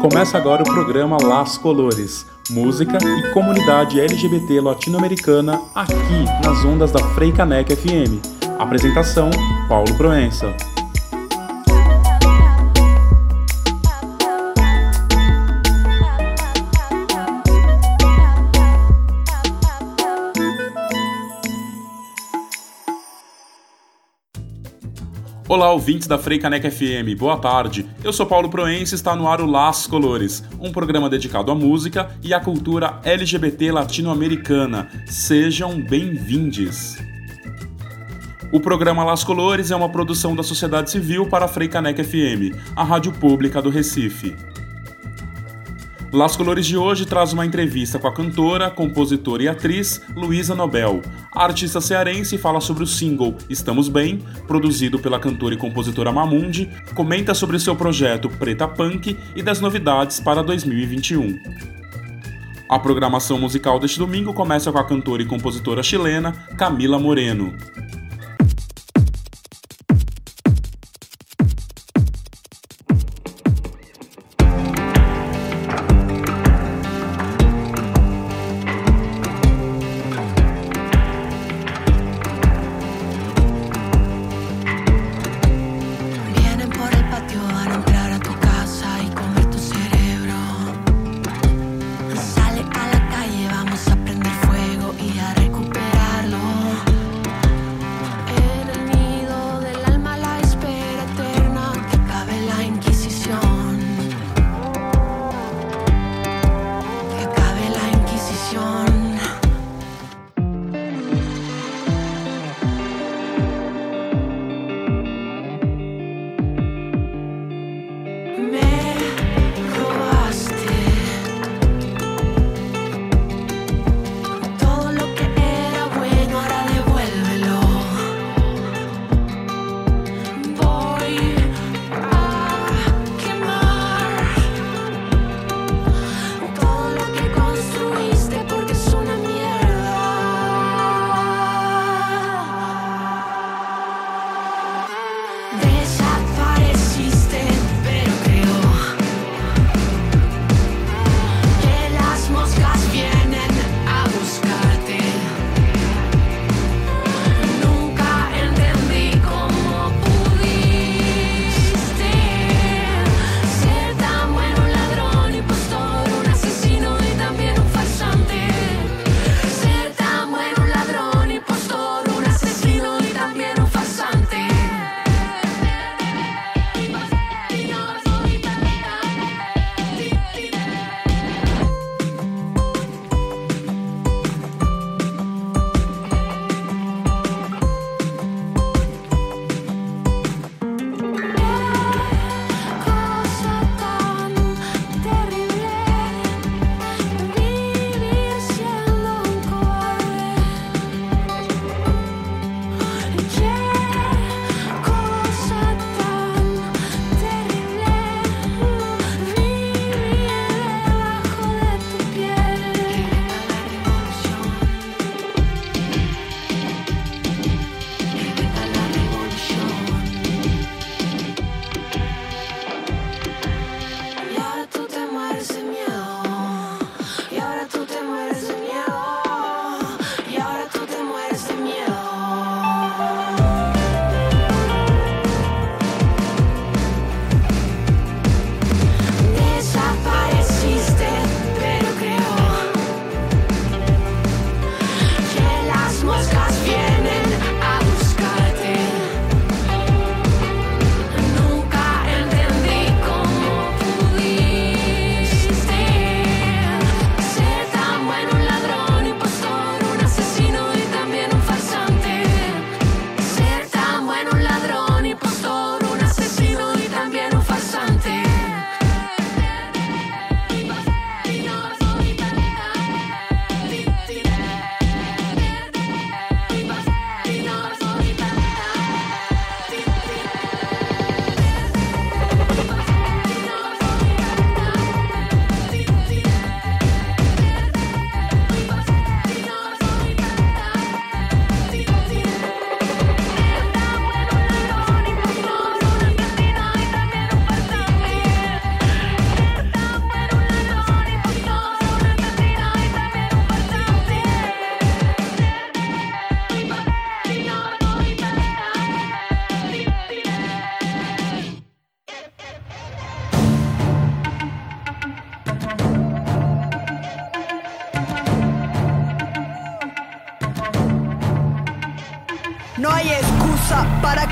Começa agora o programa Las Colores, música e comunidade LGBT latino-americana aqui nas ondas da Freicanec FM. Apresentação: Paulo Proença. Olá, ouvintes da Freicaneca FM, boa tarde. Eu sou Paulo Proença e está no ar o Las Colores, um programa dedicado à música e à cultura LGBT latino-americana. Sejam bem-vindos. O programa Las Colores é uma produção da sociedade civil para a Freicaneca FM, a rádio pública do Recife. Las Colores de hoje traz uma entrevista com a cantora, compositora e atriz Luísa Nobel. A artista cearense fala sobre o single Estamos Bem, produzido pela cantora e compositora Mamundi, comenta sobre seu projeto Preta Punk e das novidades para 2021. A programação musical deste domingo começa com a cantora e compositora chilena Camila Moreno.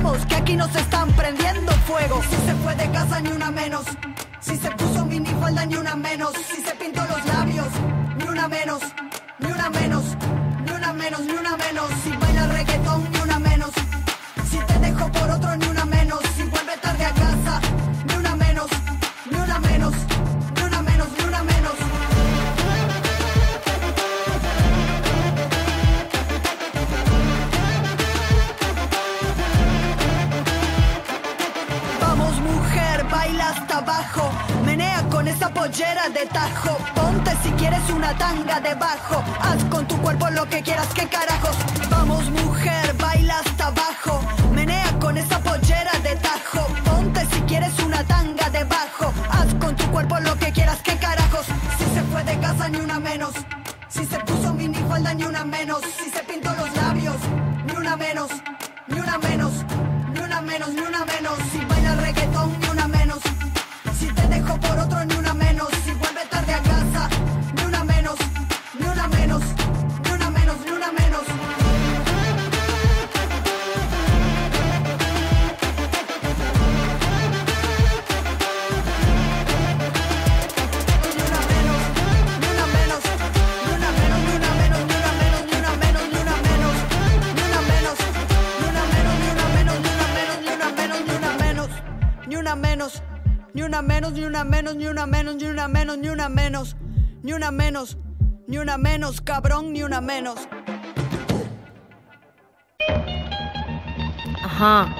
Que aquí nos están prendiendo fuego. Si se fue de casa, ni una menos. Si se puso minifalda, ni una menos. Si se pintó los labios, ni una menos. Ni una menos. Ni una menos, ni una menos. Si baila reggaetón, ni de tajo, ponte si quieres una tanga debajo, haz con tu cuerpo lo que quieras, que carajos. Vamos una menos, ni una menos. Ni una menos, cabrón, ni una menos. Ajá.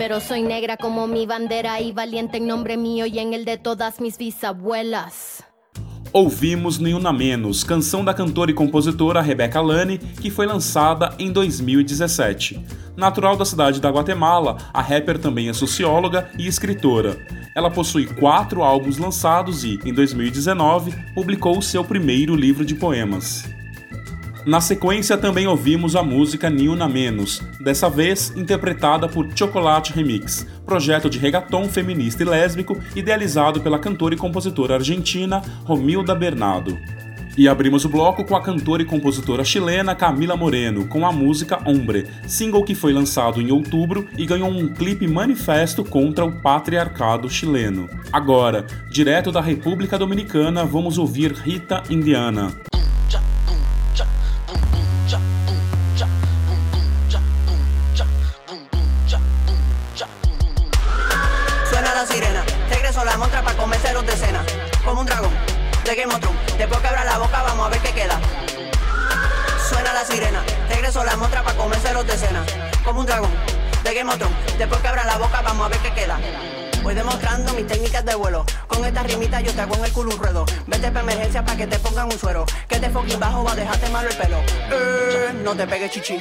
pero soy negra como mi bandera y valiente en nombre mío y en el de todas mis bisabuelas. Ouvimos Nenhuma Menos, canção da cantora e compositora Rebecca Lane, que foi lançada em 2017. Natural da cidade da Guatemala, a rapper também é socióloga e escritora. Ela possui quatro álbuns lançados e, em 2019, publicou seu primeiro livro de poemas. Na sequência também ouvimos a música Niuna Menos, dessa vez interpretada por Chocolate Remix, projeto de reggaeton feminista e lésbico idealizado pela cantora e compositora argentina Romilda Bernardo. E abrimos o bloco com a cantora e compositora chilena Camila Moreno, com a música Hombre, single que foi lançado em outubro e ganhou um clipe manifesto contra o patriarcado chileno. Agora, direto da República Dominicana, vamos ouvir Rita Indiana. La montra para comerse de cena. Como un dragón de Game of Después que abra la boca, vamos a ver qué queda. Voy demostrando mis técnicas de vuelo. Con esta rimita yo te hago en el culo un ruedo. Vete para emergencia para que te pongan un suero. Que te fucking bajo va a dejarte malo el pelo. Eh, no te pegues chichi.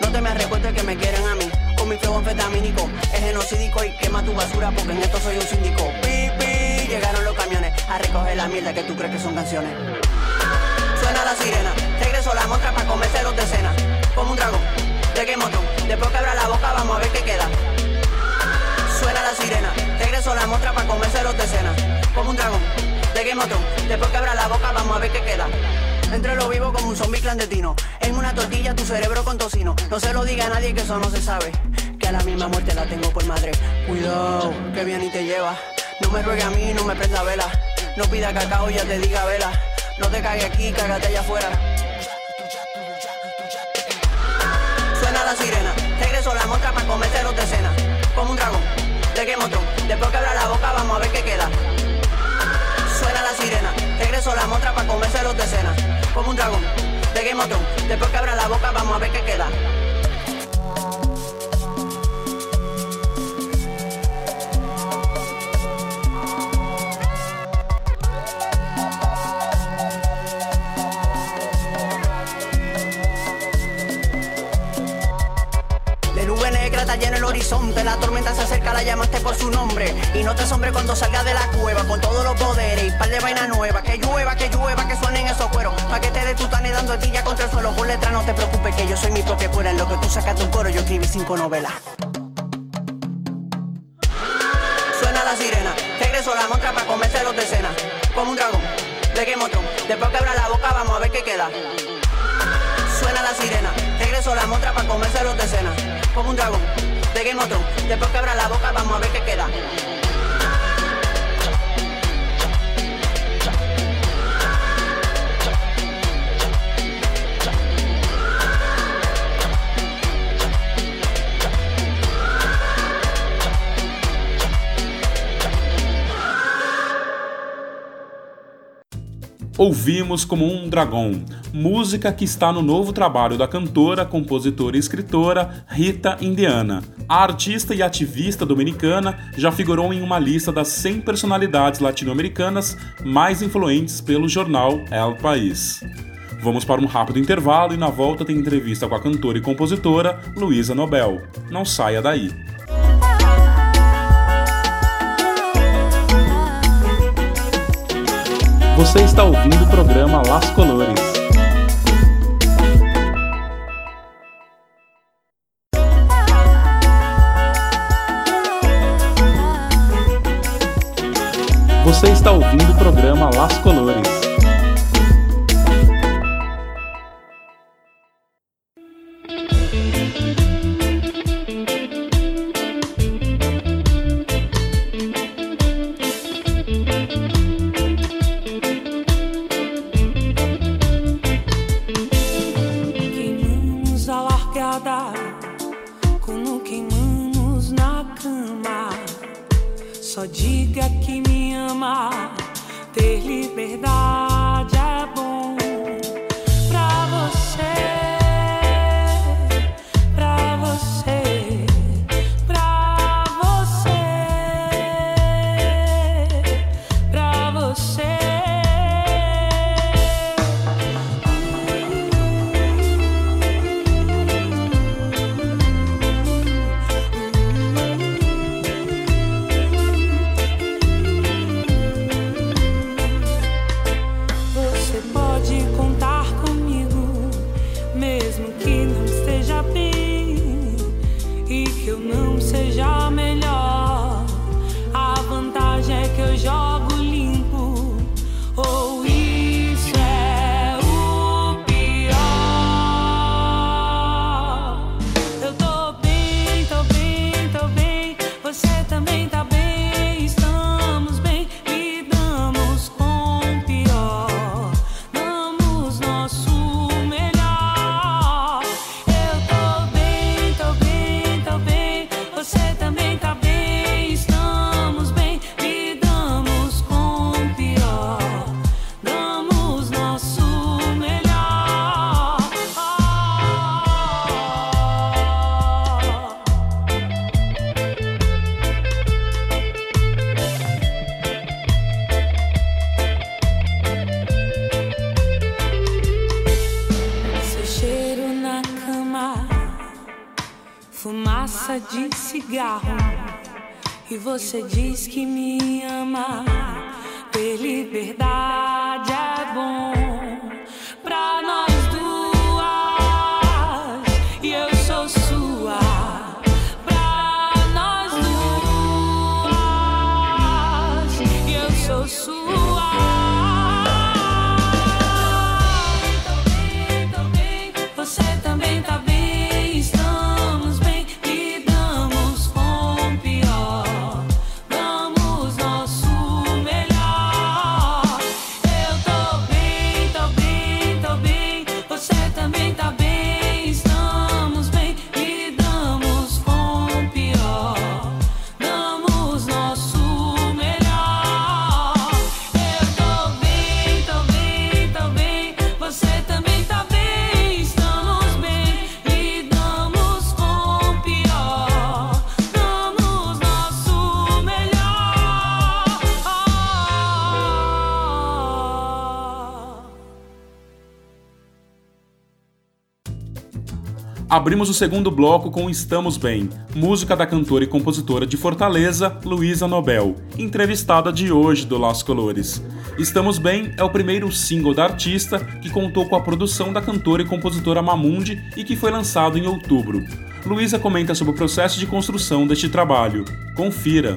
No te me recuerdes que me quieren a mí. Con mi flow anfetamínico. Es genocídico y quema tu basura porque en esto soy un síndico. Pi, llegaron los camiones a recoger la mierda que tú crees que son canciones. Suena la sirena, regreso la mostra para comerse los de cena. Como un dragón, de moto. Después que abra la boca, vamos a ver qué queda. Suena la sirena, regreso la mostra para comerse los de cena. Como un dragón, de moto. Después que abra la boca, vamos a ver qué queda. Entre lo vivo como un zombie clandestino. En una tortilla tu cerebro con tocino. No se lo diga a nadie que eso no se sabe. Que a la misma muerte la tengo por madre. Cuidado, que bien y te lleva. No me ruegue a mí, no me prenda vela. No pida cacao, ya te diga vela. No te cague aquí, cágate allá afuera. Suena la sirena, regreso la mostra para comerse los de cena. Como un dragón, de qué moto. Después que abra la boca, vamos a ver qué queda. Suena la sirena, regreso la mostra para comerse los de cena. Como un dragón, de qué moto. Después que abra la boca, vamos a ver qué queda. La llamaste por su nombre. Y no te asombre cuando salga de la cueva con todos los poderes y par de vaina nueva. Que llueva, que llueva, que suenen esos cueros. Pa' que te dé tu dando ya contra el suelo. Por letra no te preocupes que yo soy mi propia fuera. En lo que tú sacas un coro, yo escribí cinco novelas. Suena la sirena, regreso la montra para comerse los de cena. Como un dragón, de qué moto. Después que abra la boca, vamos a ver qué queda. Suena la sirena, regreso la montra para comerse los de cena. Como un dragón de Game Después que abra la boca, vamos a ver qué queda. Ouvimos como um dragão, música que está no novo trabalho da cantora, compositora e escritora Rita Indiana. A artista e ativista dominicana já figurou em uma lista das 100 personalidades latino-americanas mais influentes pelo jornal El País. Vamos para um rápido intervalo e na volta tem entrevista com a cantora e compositora Luísa Nobel. Não saia daí. Você está ouvindo o programa Las Colores. estrada, quando queimamos na cama. Só diga que me ama, ter liberdade. Fumaça de cigarro. E você diz que me ama, ter liberdade é bom Abrimos o segundo bloco com Estamos Bem, música da cantora e compositora de Fortaleza, Luísa Nobel, entrevistada de hoje do Las Colores. Estamos Bem é o primeiro single da artista que contou com a produção da cantora e compositora Mamundi e que foi lançado em outubro. Luísa comenta sobre o processo de construção deste trabalho. Confira!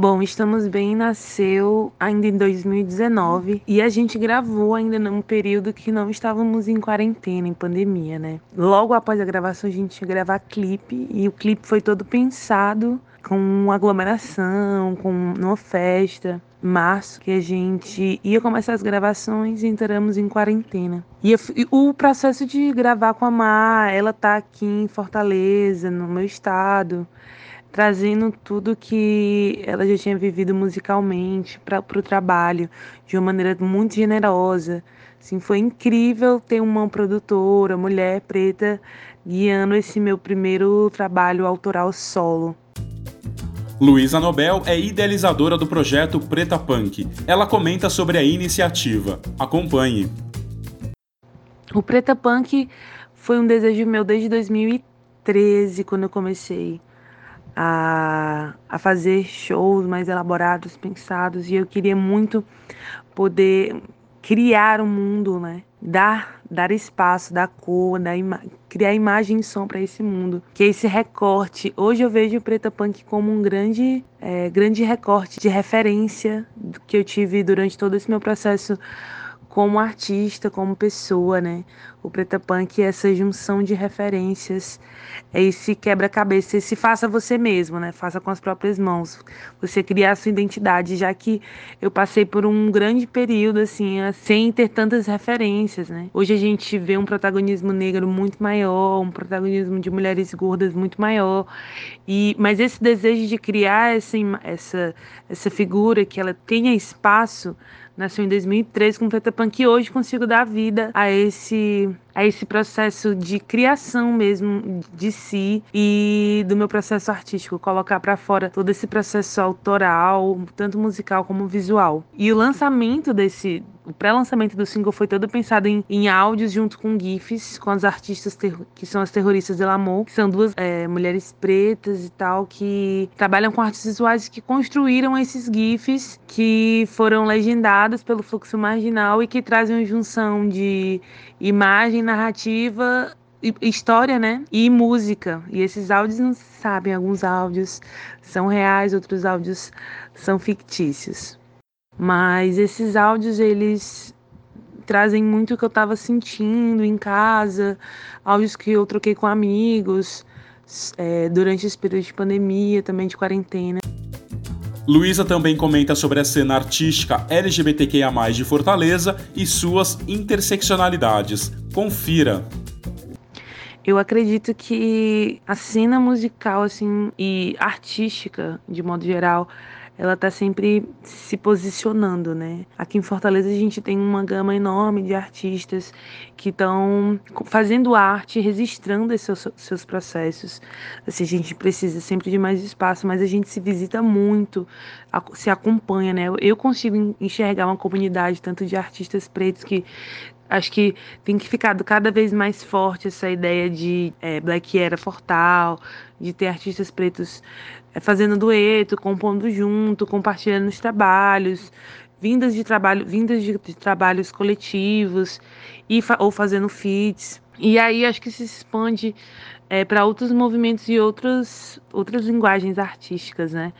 Bom, Estamos Bem nasceu ainda em 2019 e a gente gravou ainda num período que não estávamos em quarentena, em pandemia, né? Logo após a gravação a gente ia gravar clipe e o clipe foi todo pensado com aglomeração, com uma festa. Março que a gente ia começar as gravações e entramos em quarentena. E eu o processo de gravar com a Mar, ela tá aqui em Fortaleza, no meu estado trazendo tudo que ela já tinha vivido musicalmente para o trabalho de uma maneira muito generosa. Assim, foi incrível ter uma produtora, mulher preta, guiando esse meu primeiro trabalho autoral solo. Luísa Nobel é idealizadora do projeto Preta Punk. Ela comenta sobre a iniciativa. Acompanhe. O Preta Punk foi um desejo meu desde 2013, quando eu comecei a, a fazer shows mais elaborados, pensados, e eu queria muito poder criar um mundo, né? Dar, dar espaço, dar cor, dar ima criar imagem e som para esse mundo, que é esse recorte. Hoje eu vejo o Preta Punk como um grande, é, grande recorte de referência que eu tive durante todo esse meu processo como artista, como pessoa, né? O Preta Punk é essa junção de referências, é esse quebra-cabeça, esse faça você mesmo, né? Faça com as próprias mãos. Você criar a sua identidade, já que eu passei por um grande período, assim, sem ter tantas referências, né? Hoje a gente vê um protagonismo negro muito maior, um protagonismo de mulheres gordas muito maior, e mas esse desejo de criar essa, essa, essa figura que ela tenha espaço nasceu em 2003 com Preta Punk e hoje consigo dar vida a esse a esse processo de criação mesmo de si e do meu processo artístico, colocar para fora todo esse processo autoral, tanto musical como visual. E o lançamento desse o pré-lançamento do single foi todo pensado em, em áudios junto com GIFs, com as artistas que são as terroristas del amor, que são duas é, mulheres pretas e tal, que trabalham com artes visuais que construíram esses GIFs que foram legendados pelo fluxo marginal e que trazem uma junção de imagem, narrativa história, né? E música. E esses áudios não se sabem, alguns áudios são reais, outros áudios são fictícios. Mas esses áudios eles trazem muito o que eu estava sentindo em casa, áudios que eu troquei com amigos é, durante esse período de pandemia, também de quarentena. Luísa também comenta sobre a cena artística LGBTQIA+, de Fortaleza e suas interseccionalidades. Confira! Eu acredito que a cena musical assim e artística, de modo geral, ela tá sempre se posicionando, né? Aqui em Fortaleza a gente tem uma gama enorme de artistas que estão fazendo arte, registrando esses seus, seus processos. Assim, a gente precisa sempre de mais espaço, mas a gente se visita muito, se acompanha, né? Eu consigo enxergar uma comunidade tanto de artistas pretos que Acho que tem que ficar cada vez mais forte essa ideia de é, Black Era Fortal, de ter artistas pretos é, fazendo dueto, compondo junto, compartilhando os trabalhos, vindas de trabalho, vindas de, de trabalhos coletivos e ou fazendo feats. E aí acho que se expande é, para outros movimentos e outros, outras linguagens artísticas, né?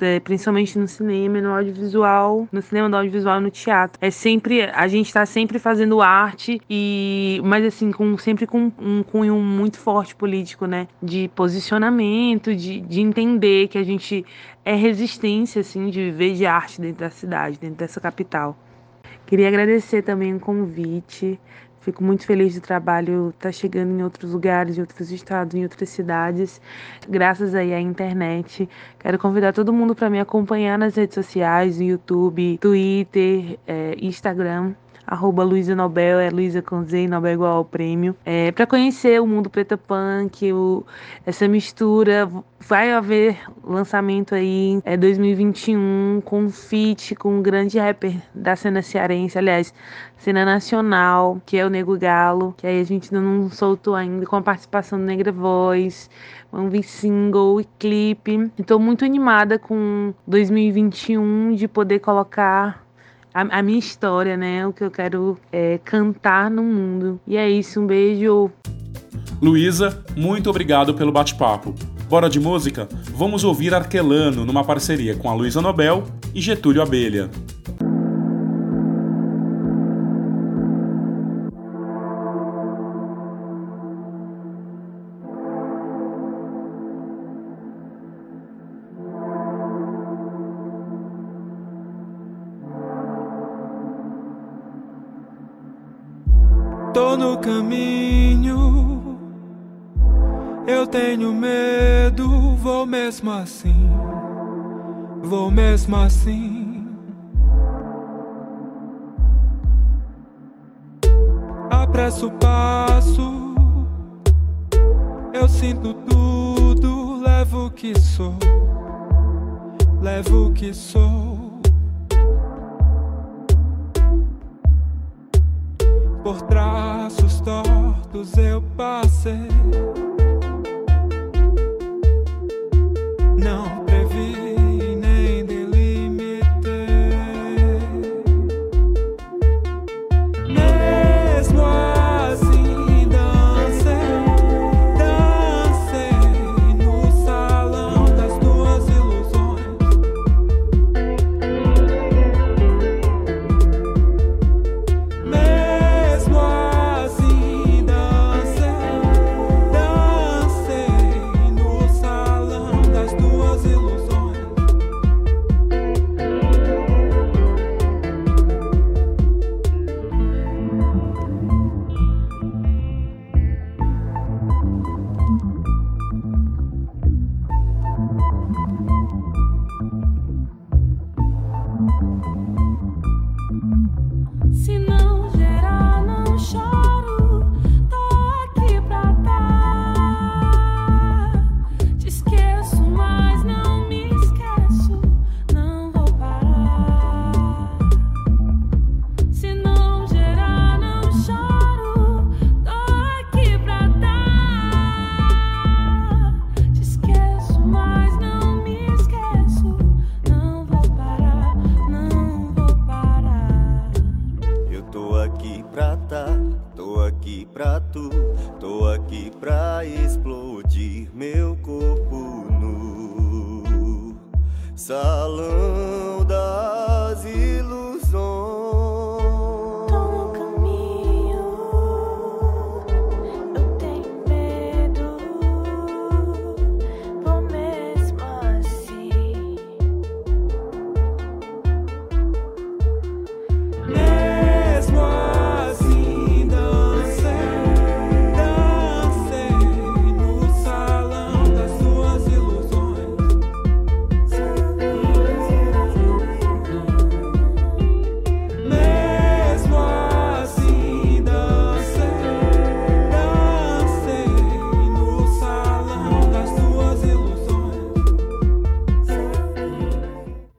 É, principalmente no cinema, no audiovisual, no cinema, no audiovisual, no teatro. É sempre a gente está sempre fazendo arte e, mas assim, com sempre com um cunho muito forte político, né? De posicionamento, de, de entender que a gente é resistência, assim, de viver de arte dentro da cidade, dentro dessa capital. Queria agradecer também o convite. Fico muito feliz do trabalho estar tá chegando em outros lugares, em outros estados, em outras cidades, graças aí à internet. Quero convidar todo mundo para me acompanhar nas redes sociais, no YouTube, Twitter, é, Instagram arroba Luísa Nobel, é Luísa com Z Nobel igual ao prêmio. É, para conhecer o mundo preta punk, o, essa mistura, vai haver lançamento aí é 2021 com um feat com um grande rapper da cena cearense, aliás, cena nacional, que é o Nego Galo, que aí a gente não soltou ainda, com a participação do Negra Voz, vamos vir single e clipe. Estou muito animada com 2021 de poder colocar a, a, minha história, né? O que eu quero é, cantar no mundo. E é isso, um beijo. Luísa, muito obrigado pelo bate-papo. Bora de música? Vamos ouvir Arquelano numa parceria com a Luísa Nobel e Getúlio Abelha. Tô no caminho, eu tenho medo, vou mesmo assim, vou mesmo assim. Apresso o passo, eu sinto tudo, levo o que sou, levo o que sou. por traços tortos eu passei.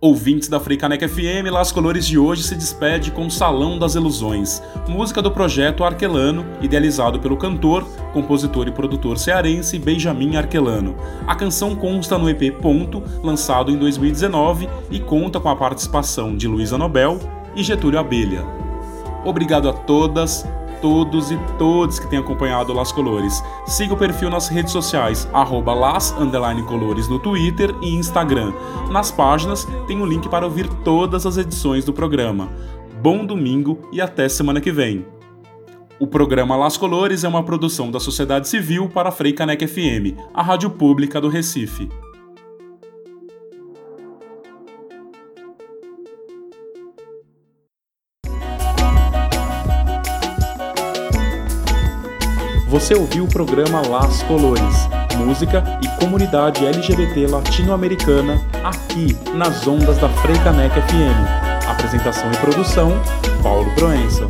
Ouvintes da Freicaneca FM, Las Colores de hoje se despede com Salão das Ilusões, música do projeto Arquelano, idealizado pelo cantor, compositor e produtor cearense Benjamin Arquelano. A canção consta no EP Ponto, lançado em 2019, e conta com a participação de Luísa Nobel e Getúlio Abelha. Obrigado a todas, todos e todos que têm acompanhado Las Colores. Siga o perfil nas redes sociais, arroba Las Colores no Twitter e Instagram. Nas páginas tem o um link para ouvir todas as edições do programa. Bom domingo e até semana que vem. O programa Las Colores é uma produção da sociedade civil para a Freicaneca FM, a rádio pública do Recife. Você ouviu o programa Las Colores, música e comunidade LGBT latino-americana aqui nas ondas da Freicaneca FM. Apresentação e produção, Paulo Proença.